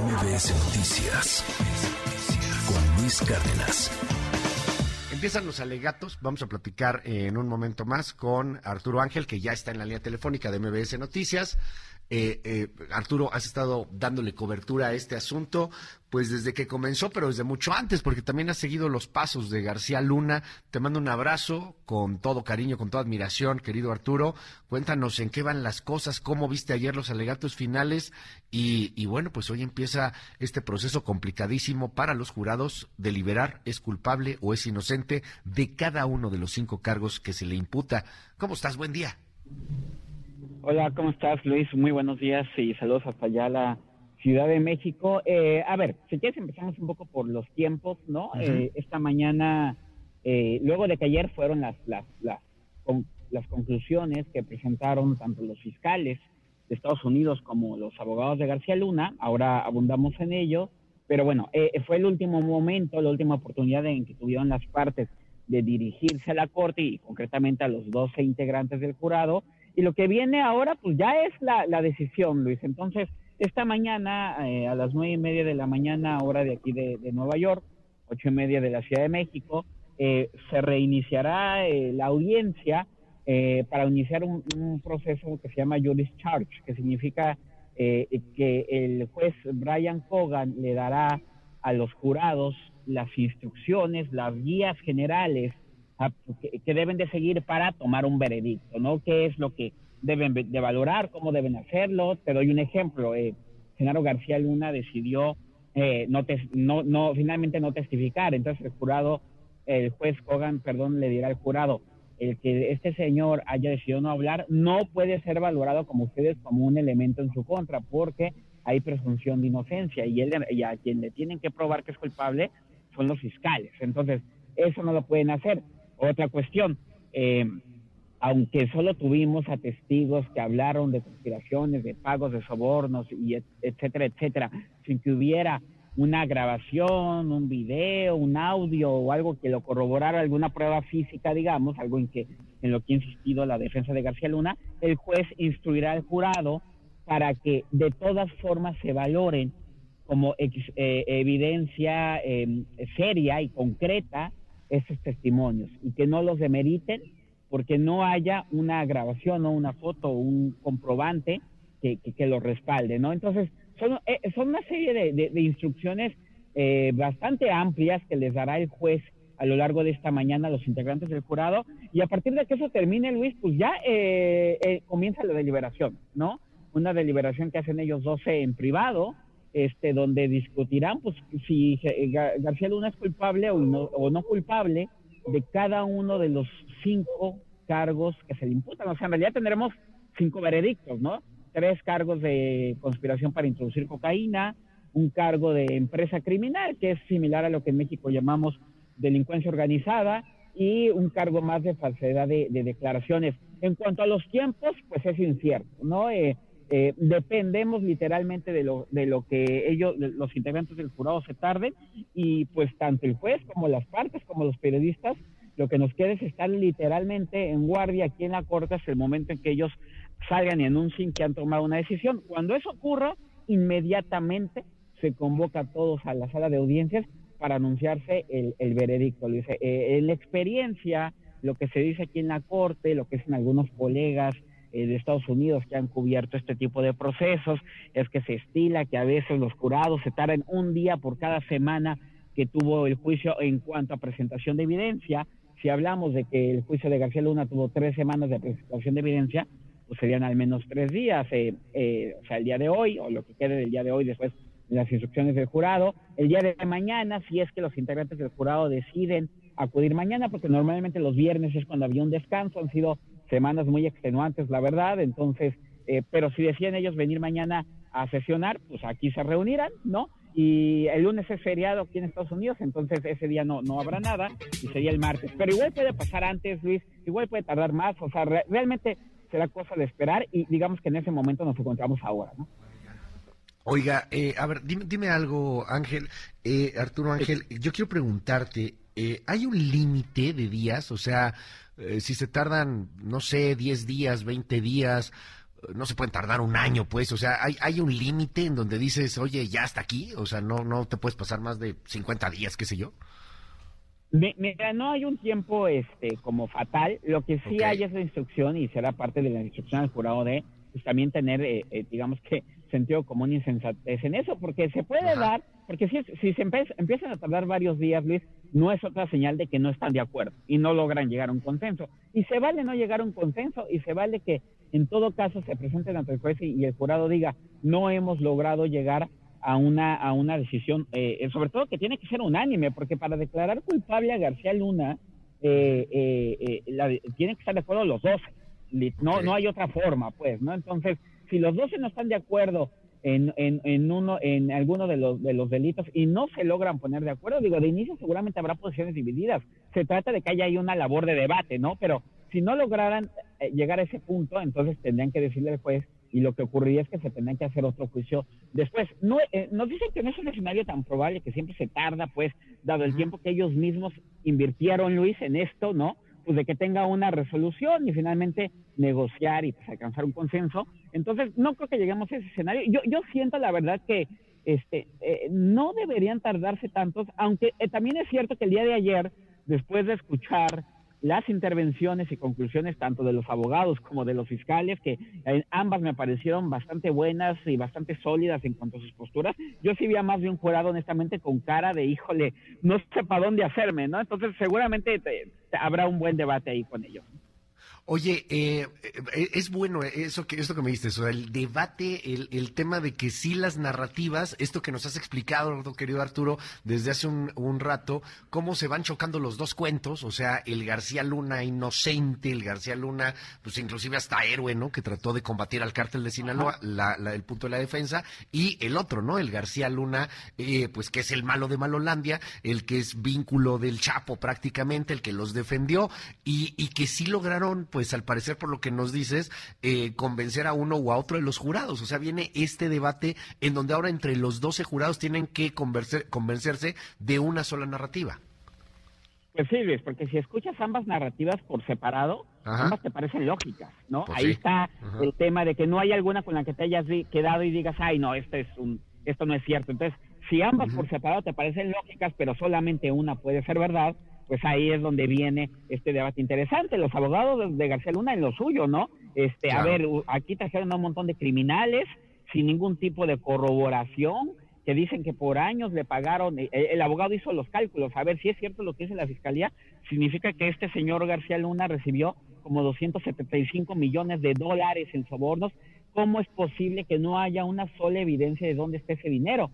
MBS Noticias con Luis Cárdenas. Empiezan los alegatos, vamos a platicar en un momento más con Arturo Ángel, que ya está en la línea telefónica de MBS Noticias. Eh, eh, Arturo, has estado dándole cobertura a este asunto, pues desde que comenzó, pero desde mucho antes, porque también has seguido los pasos de García Luna. Te mando un abrazo con todo cariño, con toda admiración, querido Arturo. Cuéntanos en qué van las cosas, cómo viste ayer los alegatos finales y, y bueno, pues hoy empieza este proceso complicadísimo para los jurados de liberar es culpable o es inocente de cada uno de los cinco cargos que se le imputa. ¿Cómo estás? Buen día. Hola, ¿cómo estás, Luis? Muy buenos días y saludos hasta allá a la Ciudad de México. Eh, a ver, si quieres empezamos un poco por los tiempos, ¿no? eh, esta mañana, eh, luego de que ayer fueron las, las, las, con, las conclusiones que presentaron tanto los fiscales de Estados Unidos como los abogados de García Luna, ahora abundamos en ello, pero bueno, eh, fue el último momento, la última oportunidad en que tuvieron las partes de dirigirse a la Corte y concretamente a los 12 integrantes del jurado y lo que viene ahora, pues ya es la, decisión, Luis. Entonces, esta mañana, eh, a las nueve y media de la mañana, hora de aquí de, Nueva York, ocho y media de la Ciudad de México, eh, se reiniciará eh, la audiencia eh, para iniciar un, un, proceso que se llama Juris Charge, que significa eh, que el juez Brian Cogan le dará a los jurados las instrucciones, las guías generales que, que, deben de seguir para tomar un veredicto, ¿no? ¿Qué es lo que deben de valorar, cómo deben hacerlo? Te doy un ejemplo. Eh, Genaro García Luna decidió eh, no, te, no, no, finalmente no testificar. Entonces el jurado, el juez Kogan, perdón, le dirá al jurado, el que este señor haya decidido no hablar no puede ser valorado como ustedes como un elemento en su contra, porque hay presunción de inocencia y, él, y a quien le tienen que probar que es culpable son los fiscales. Entonces, eso no lo pueden hacer. Otra cuestión, eh, aunque solo tuvimos a testigos que hablaron de conspiraciones, de pagos de sobornos, y et, etcétera, etcétera, sin que hubiera una grabación, un video, un audio o algo que lo corroborara, alguna prueba física, digamos, algo en, que, en lo que ha insistido la defensa de García Luna, el juez instruirá al jurado para que de todas formas se valoren como eh, evidencia eh, seria y concreta esos testimonios y que no los demeriten porque no haya una grabación o una foto o un comprobante que, que, que lo respalde, ¿no? Entonces, son, eh, son una serie de, de, de instrucciones eh, bastante amplias que les dará el juez a lo largo de esta mañana a los integrantes del jurado y a partir de que eso termine, Luis, pues ya eh, eh, comienza la deliberación, ¿no? Una deliberación que hacen ellos 12 en privado, este, donde discutirán pues si García Luna es culpable o no, o no culpable de cada uno de los cinco cargos que se le imputan. O sea, en realidad tendremos cinco veredictos, ¿no? Tres cargos de conspiración para introducir cocaína, un cargo de empresa criminal, que es similar a lo que en México llamamos delincuencia organizada, y un cargo más de falsedad de, de declaraciones. En cuanto a los tiempos, pues es incierto, ¿no? Eh, eh, dependemos literalmente de lo, de lo que ellos, los integrantes del jurado se tarden y pues tanto el juez como las partes, como los periodistas, lo que nos queda es estar literalmente en guardia aquí en la corte hasta el momento en que ellos salgan y anuncien que han tomado una decisión. Cuando eso ocurra, inmediatamente se convoca a todos a la sala de audiencias para anunciarse el, el veredicto. Eh, en la experiencia, lo que se dice aquí en la corte, lo que dicen algunos colegas, de Estados Unidos que han cubierto este tipo de procesos, es que se estila que a veces los jurados se tardan un día por cada semana que tuvo el juicio en cuanto a presentación de evidencia. Si hablamos de que el juicio de García Luna tuvo tres semanas de presentación de evidencia, pues serían al menos tres días, eh, eh, o sea, el día de hoy, o lo que quede del día de hoy después de las instrucciones del jurado, el día de mañana, si es que los integrantes del jurado deciden acudir mañana, porque normalmente los viernes es cuando había un descanso, han sido semanas muy extenuantes, la verdad, entonces, eh, pero si deciden ellos venir mañana a sesionar, pues aquí se reunirán, ¿no? Y el lunes es feriado aquí en Estados Unidos, entonces ese día no, no habrá nada y sería el martes. Pero igual puede pasar antes, Luis, igual puede tardar más, o sea, re realmente será cosa de esperar y digamos que en ese momento nos encontramos ahora, ¿no? Oiga, eh, a ver, dime, dime algo, Ángel, eh, Arturo Ángel, yo quiero preguntarte, eh, ¿hay un límite de días? O sea, eh, si se tardan, no sé, 10 días, 20 días, no se pueden tardar un año, pues, o sea, hay, hay un límite en donde dices, oye, ya está aquí, o sea, no, no te puedes pasar más de 50 días, qué sé yo. Mira, no hay un tiempo este como fatal. Lo que sí hay es la instrucción y será parte de la instrucción al jurado de pues, también tener, eh, eh, digamos que, sentido común y sensatez en eso, porque se puede dar, porque si, si se empiezan a tardar varios días, Luis, no es otra señal de que no están de acuerdo y no logran llegar a un consenso. Y se vale no llegar a un consenso y se vale que en todo caso se presenten ante el juez y, el jurado diga, no hemos logrado llegar a una, a una decisión, eh, sobre todo que tiene que ser unánime, porque para declarar culpable a García Luna, eh, eh, eh tienen que estar de acuerdo los dos. No, no hay otra forma, pues, ¿no? Entonces, si los 12 no están de acuerdo en, en, en, uno, en alguno de los, de los delitos y no se logran poner de acuerdo, digo, de inicio seguramente habrá posiciones divididas. Se trata de que haya ahí una labor de debate, ¿no? Pero si no lograran llegar a ese punto, entonces tendrían que decirle al juez y lo que ocurriría es que se tendría que hacer otro juicio después. No, eh, nos dicen que no es un escenario tan probable, que siempre se tarda, pues, dado el tiempo que ellos mismos invirtieron, Luis, en esto, ¿no? Pues de que tenga una resolución y finalmente negociar y pues, alcanzar un consenso. Entonces, no creo que lleguemos a ese escenario. Yo, yo siento, la verdad, que este eh, no deberían tardarse tantos, aunque eh, también es cierto que el día de ayer, después de escuchar las intervenciones y conclusiones tanto de los abogados como de los fiscales, que ambas me parecieron bastante buenas y bastante sólidas en cuanto a sus posturas. Yo sí vi a más de un jurado, honestamente, con cara de, híjole, no sé para dónde hacerme, ¿no? Entonces, seguramente habrá un buen debate ahí con ellos. Oye, eh, eh, es bueno eso que esto que me diste, o el debate, el, el, tema de que sí las narrativas, esto que nos has explicado, querido Arturo, desde hace un, un, rato, cómo se van chocando los dos cuentos, o sea, el García Luna inocente, el García Luna, pues inclusive hasta héroe, ¿no? Que trató de combatir al cártel de Sinaloa, la, el punto de la defensa, y el otro, ¿no? El García Luna, eh, pues que es el malo de Malolandia, el que es vínculo del Chapo prácticamente, el que los defendió, y, y que sí lograron pues al parecer por lo que nos dices, eh, convencer a uno o a otro de los jurados. O sea, viene este debate en donde ahora entre los 12 jurados tienen que convencerse de una sola narrativa. Pues sí, Luis, porque si escuchas ambas narrativas por separado, ambas te parecen lógicas, ¿no? Pues Ahí está el tema de que no hay alguna con la que te hayas quedado y digas, ay, no, este es un, esto no es cierto. Entonces, si ambas por separado te parecen lógicas, pero solamente una puede ser verdad, pues ahí es donde viene este debate interesante. Los abogados de García Luna en lo suyo, ¿no? Este, a ver, aquí trajeron a un montón de criminales sin ningún tipo de corroboración que dicen que por años le pagaron, el, eh, el, abogado hizo los cálculos, a ver si es cierto lo que dice la fiscalía, significa que este señor García Luna recibió como 275 millones de dólares en sobornos, ¿cómo es posible que no haya una sola evidencia de dónde está ese dinero?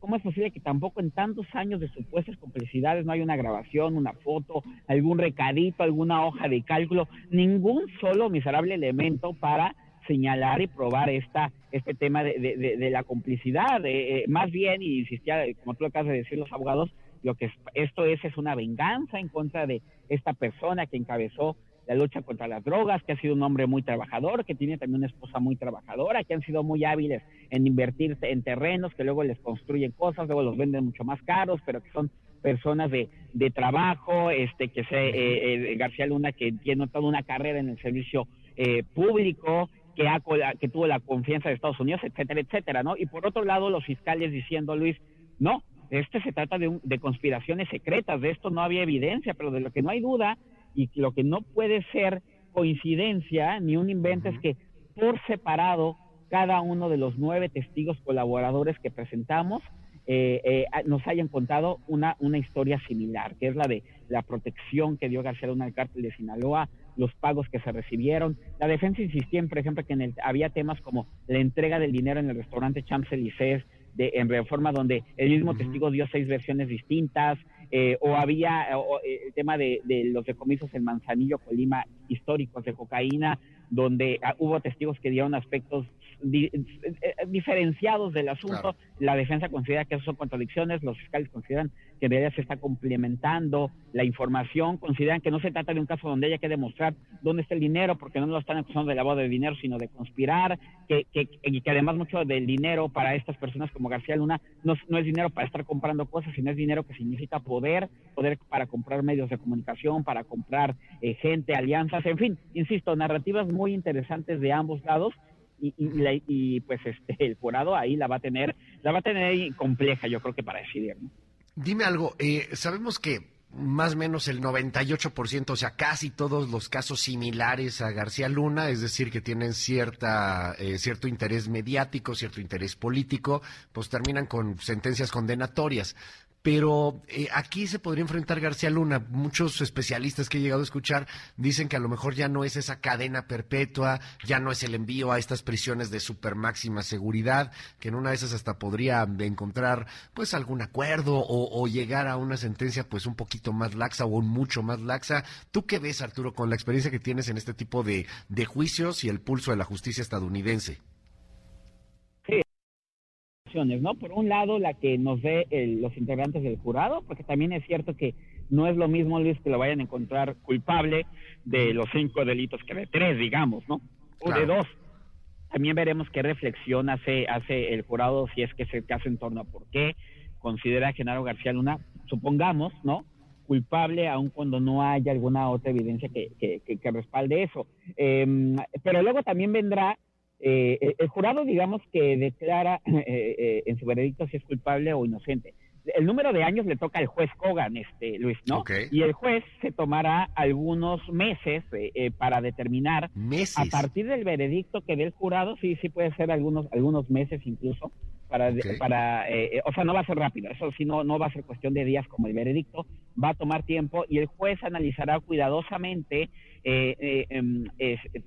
¿Cómo es posible que tampoco en tantos años de supuestas complicidades no hay una grabación, una foto, algún recadito, alguna hoja de cálculo, ningún solo miserable elemento para señalar y probar esta este tema de, la complicidad? Eh, más bien, y insistía, como tú acabas de decir los abogados, lo que esto es es una venganza en contra de esta persona que encabezó la lucha contra las drogas, que ha sido un hombre muy trabajador, que tiene también una esposa muy trabajadora, que han sido muy hábiles en invertir en terrenos, que luego les construyen cosas, luego los venden mucho más caros, pero que son personas de, de trabajo, este que se eh, eh, García Luna que tiene toda una carrera en el servicio eh, público, que ha que tuvo la confianza de Estados Unidos, etcétera, etcétera, ¿no? Y por otro lado los fiscales diciendo Luis, no, este se trata de, de conspiraciones secretas, de esto no había evidencia, pero de lo que no hay duda y lo que no puede ser coincidencia ni un invento es que por separado cada uno de los nueve testigos colaboradores que presentamos eh, eh, nos hayan contado una, una historia similar, que es la de la protección que dio García Luna al cártel de Sinaloa, los pagos que se recibieron. La defensa insistía, en, por ejemplo, que en el, había temas como la entrega del dinero en el restaurante Champs-Élysées, de, en reforma donde el mismo testigo dio seis versiones distintas, eh, o había eh, el tema de, los decomisos en Manzanillo, Colima, históricos de cocaína, donde ah, hubo testigos que dieron aspectos eh, diferenciados del asunto. La defensa considera que eso son contradicciones, los fiscales consideran que en realidad se está complementando la información, consideran que no se trata de un caso donde haya que demostrar dónde está el dinero, porque no lo están acusando de lavado de dinero, sino de conspirar, que, que, y que además mucho del dinero para estas personas como García Luna no, no es dinero para estar comprando cosas, sino es dinero que significa poder, poder para comprar medios de comunicación, para comprar eh, gente, alianzas, en fin, insisto, narrativas muy interesantes de ambos lados y, y, pues este el jurado ahí la va a tener la va a tener compleja yo creo que para decidir ¿no? dime algo eh, sabemos que más o menos el 98%, o sea, casi todos los casos similares a García Luna, es decir, que tienen cierta, eh, cierto interés mediático, cierto interés político, pues terminan con sentencias condenatorias pero eh, aquí se podría enfrentar García Luna. Muchos especialistas que he llegado a escuchar dicen que a lo mejor ya no es esa cadena perpetua, ya no es el envío a estas prisiones de super máxima seguridad, que en una de esas hasta podría encontrar pues algún acuerdo o, llegar a una sentencia pues un poquito más laxa o mucho más laxa. ¿Tú qué ves, Arturo, con la experiencia que tienes en este tipo de, de juicios y el pulso de la justicia estadounidense? ¿No? Por un lado, la que nos ve los integrantes del jurado, porque también es cierto que no es lo mismo, Luis, que lo vayan a encontrar culpable de los cinco delitos que de tres, digamos, ¿no? O de dos. También veremos qué reflexión hace, hace el jurado si es que se caso en torno a por qué considera a Genaro García Luna, supongamos, ¿no? culpable aun cuando no haya alguna otra evidencia que, que, respalde eso. Em, pero luego también vendrá eh, el jurado, digamos que declara eh, eh, en su veredicto si es culpable o inocente. El número de años le toca al juez Kogan, este Luis, ¿no? Y el juez se tomará algunos meses eh, para determinar ¿Meses? a partir del veredicto que dé el jurado, sí, sí puede ser algunos algunos meses incluso para para o sea no va a ser rápido eso sí no no va a ser cuestión de días como el veredicto va a tomar tiempo y el juez analizará cuidadosamente eh, eh, em,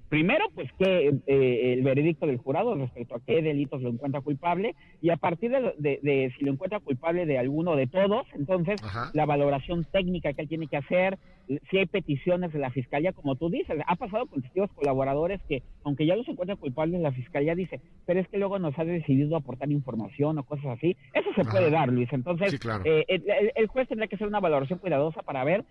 primero, pues que eh, el veredicto del jurado respecto a qué delitos lo encuentra culpable y a partir de, si lo encuentra culpable de alguno de todos, entonces la valoración técnica que él tiene que hacer, si hay peticiones de la fiscalía, como tú dices, ha pasado con testigos colaboradores que, aunque ya los encuentra culpables, la fiscalía dice, pero es que luego nos ha decidido aportar información o cosas así. Eso se puede dar, Luis. Entonces, el, juez tendrá que hacer una valoración cuidadosa para ver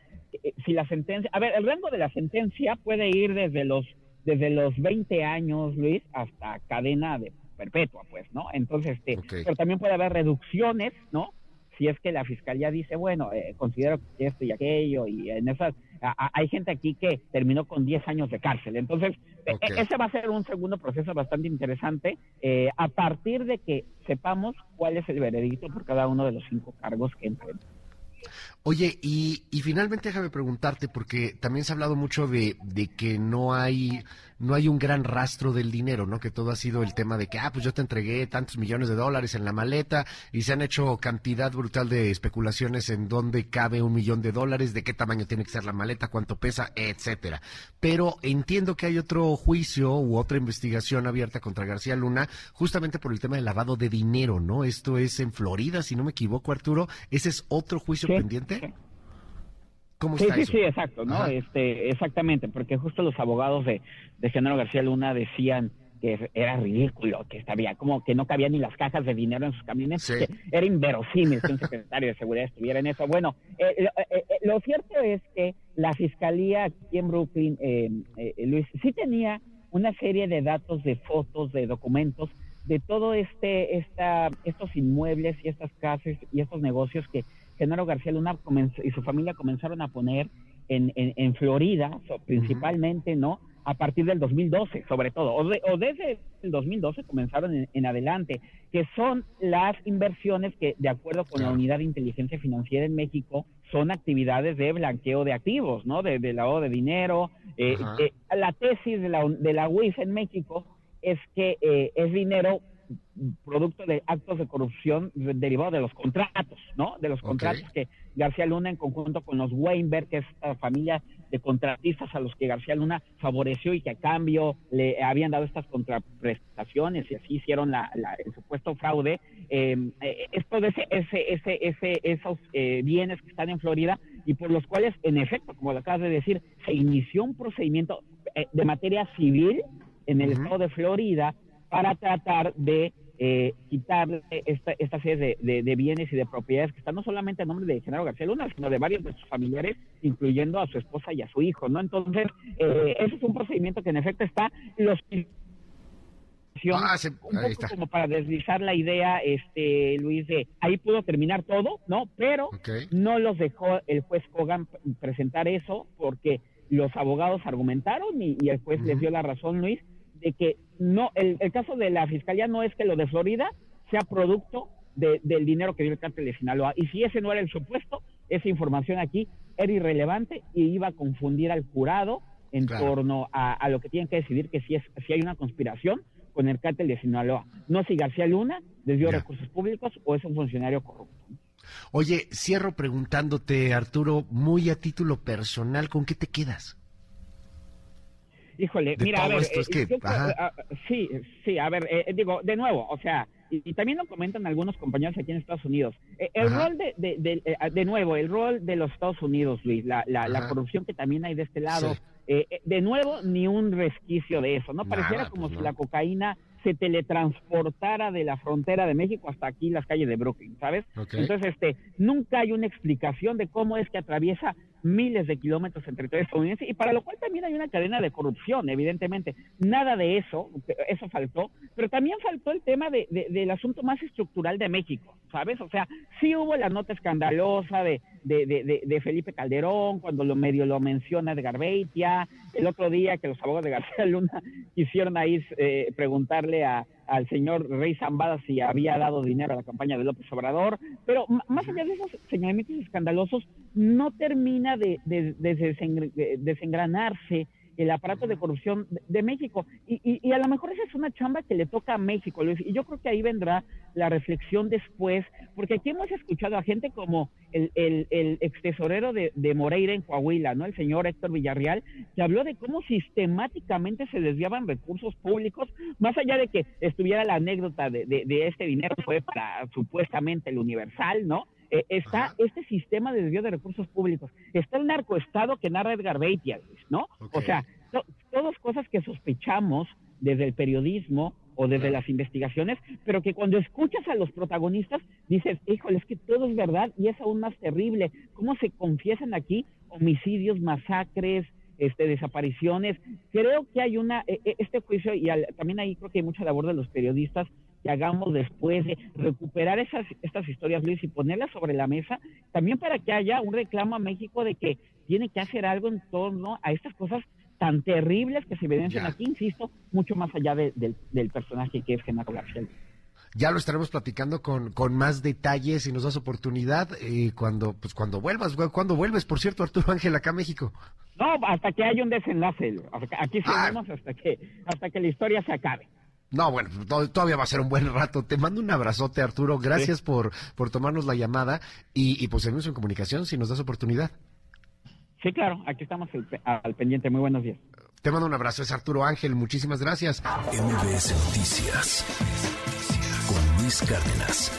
si la sentencia, a ver, el rango de la sentencia puede ir desde los desde los 20 años, Luis, hasta cadena de perpetua, pues, ¿no? Entonces, este, pero también puede haber reducciones, ¿no? Si es que la fiscalía dice, bueno, eh, considero esto y aquello, y en esas, hay gente aquí que terminó con 10 años de cárcel. Entonces, e, e, ese va a ser un segundo proceso bastante interesante, eh, a partir de que sepamos cuál es el veredicto por cada uno de los cinco cargos que enfrentan. Oye, y, y, finalmente déjame preguntarte, porque también se ha hablado mucho de, de, que no hay, no hay un gran rastro del dinero, ¿no? Que todo ha sido el tema de que, ah, pues yo te entregué tantos millones de dólares en la maleta y se han hecho cantidad brutal de especulaciones en dónde cabe un millón de dólares, de qué tamaño tiene que ser la maleta, cuánto pesa, etcétera. Pero entiendo que hay otro juicio u otra investigación abierta contra García Luna, justamente por el tema del lavado de dinero, ¿no? Esto es en Florida, si no me equivoco, Arturo. Ese es otro juicio pendiente sí, sí, sí, exacto, ¿no? Este, exactamente, porque justo los abogados de, de Genaro García Luna decían que era ridículo, que estaba como que no cabían ni las cajas de dinero en sus camiones, era inverosímil que un secretario de seguridad estuviera en eso. Bueno, eh, eh, eh, lo cierto es que la fiscalía aquí en Brooklyn, Luis, sí tenía una serie de datos, de fotos, de documentos de todo este, esta, estos inmuebles y estas casas y estos negocios que Genaro García Luna y su familia comenzaron a poner en, en, Florida, principalmente, ¿no? A partir del 2012, sobre todo, o, desde el 2012 comenzaron en, adelante, que son las inversiones que, de acuerdo con la Unidad de Inteligencia Financiera en México, son actividades de blanqueo de activos, ¿no? De, de lavado de dinero. Eh, eh, la tesis de la, de la UIF en México es que eh, es dinero producto de actos de corrupción derivados de los contratos, ¿no? De los contratos que García Luna en conjunto con los Weinberg, que es la familia de contratistas a los que García Luna favoreció y que a cambio le habían dado estas contraprestaciones y así hicieron la, el supuesto fraude. Em, eh, esto de ese, ese, ese, ese esos eh, bienes que están en Florida y por los cuales, en efecto, como lo acabas de decir, se inició un procedimiento eh, de materia civil en el estado de Florida para tratar de eh, quitarle esta, esta serie de, bienes y de propiedades que están no solamente a nombre de Genaro García Luna, sino de varios de sus familiares, incluyendo a su esposa y a su hijo, ¿no? Entonces, eh, ese es un procedimiento que en efecto está los ah, un poco como para deslizar la idea, este Luis, de ahí pudo terminar todo, ¿no? Pero no los dejó el juez Kogan presentar eso porque los abogados argumentaron y, el juez les dio la razón, Luis, de que no, el, el caso de la fiscalía no es que lo de Florida sea producto del dinero que dio el cártel de Sinaloa. Y si ese no era el supuesto, esa información aquí era irrelevante y iba a confundir al jurado en torno a, lo que tienen que decidir que si, es, si hay una conspiración con el cártel de Sinaloa. No si García Luna desvió recursos públicos o es un funcionario corrupto. Oye, cierro preguntándote, Arturo, muy a título personal, ¿con qué te quedas? Híjole, mira, a ver, eh, ah, sí, sí, a ver, eh, digo, de nuevo, o sea, y, también lo comentan algunos compañeros aquí en Estados Unidos. Eh, el rol de, de, de, nuevo, el rol de los Estados Unidos, Luis, la, la, corrupción que también hay de este lado, de nuevo, ni un resquicio de eso, ¿no? Pareciera como pues si la cocaína se teletransportara de la frontera de México hasta aquí las calles de Brooklyn, ¿sabes? Entonces, este, nunca hay una explicación de cómo es que atraviesa miles de kilómetros en territorio estadounidense y para lo cual también hay una cadena de corrupción, evidentemente. Nada de eso, eso faltó, pero también faltó el tema de, del asunto más estructural de México, ¿sabes? O sea, sí hubo la nota escandalosa de, de, Felipe Calderón, cuando lo medio lo menciona de Garbeitia, el otro día que los abogados de García Luna quisieron ahí eh, preguntarle a al señor Rey Zambada si había dado dinero a la campaña de López Obrador, pero más allá de esos señalamientos escandalosos, no termina de, desengranarse el aparato de corrupción de, México. Y, y, a lo mejor esa es una chamba que le toca a México, Luis. Y yo creo que ahí vendrá la reflexión después, porque aquí hemos escuchado a gente como el, el, el ex tesorero de, de, Moreira en Coahuila, ¿no? El señor Héctor Villarreal, que habló de cómo sistemáticamente se desviaban recursos públicos, más allá de que estuviera la anécdota de, de este dinero fue para supuestamente el Universal, ¿no? Eh, está este sistema de desvío de recursos públicos, está el narcoestado que narra Edgar Beitia, ¿no? O sea, todas cosas que sospechamos desde el periodismo o desde las investigaciones, pero que cuando escuchas a los protagonistas dices, híjole, es que todo es verdad y es aún más terrible. ¿Cómo se confiesan aquí homicidios, masacres, este, desapariciones? Creo que hay una, e, e, este juicio, y también ahí creo que hay mucha labor de los periodistas, que hagamos después de recuperar esas estas historias, Luis, y ponerlas sobre la mesa, también para que haya un reclamo a México de que tiene que hacer algo en torno a estas cosas tan terribles que se evidencian aquí, insisto, mucho más allá del personaje que es Genaro García. Ya lo estaremos platicando con, con más detalles y nos das oportunidad eh, cuando pues cuando vuelvas, cuando vuelves, por cierto, Arturo Ángel, acá a México. No, hasta que haya un desenlace. Aquí ah. seguimos hasta que hasta que la historia se acabe. No, bueno, todavía va a ser un buen rato. Te mando un abrazote, Arturo. Gracias por, por tomarnos la llamada y, y pues seguimos en comunicación si nos das oportunidad. Sí, claro, aquí estamos al pendiente. Muy buenos días. Te mando un abrazo, es Arturo Ángel. Muchísimas gracias. MBS Noticias con Luis Cárdenas.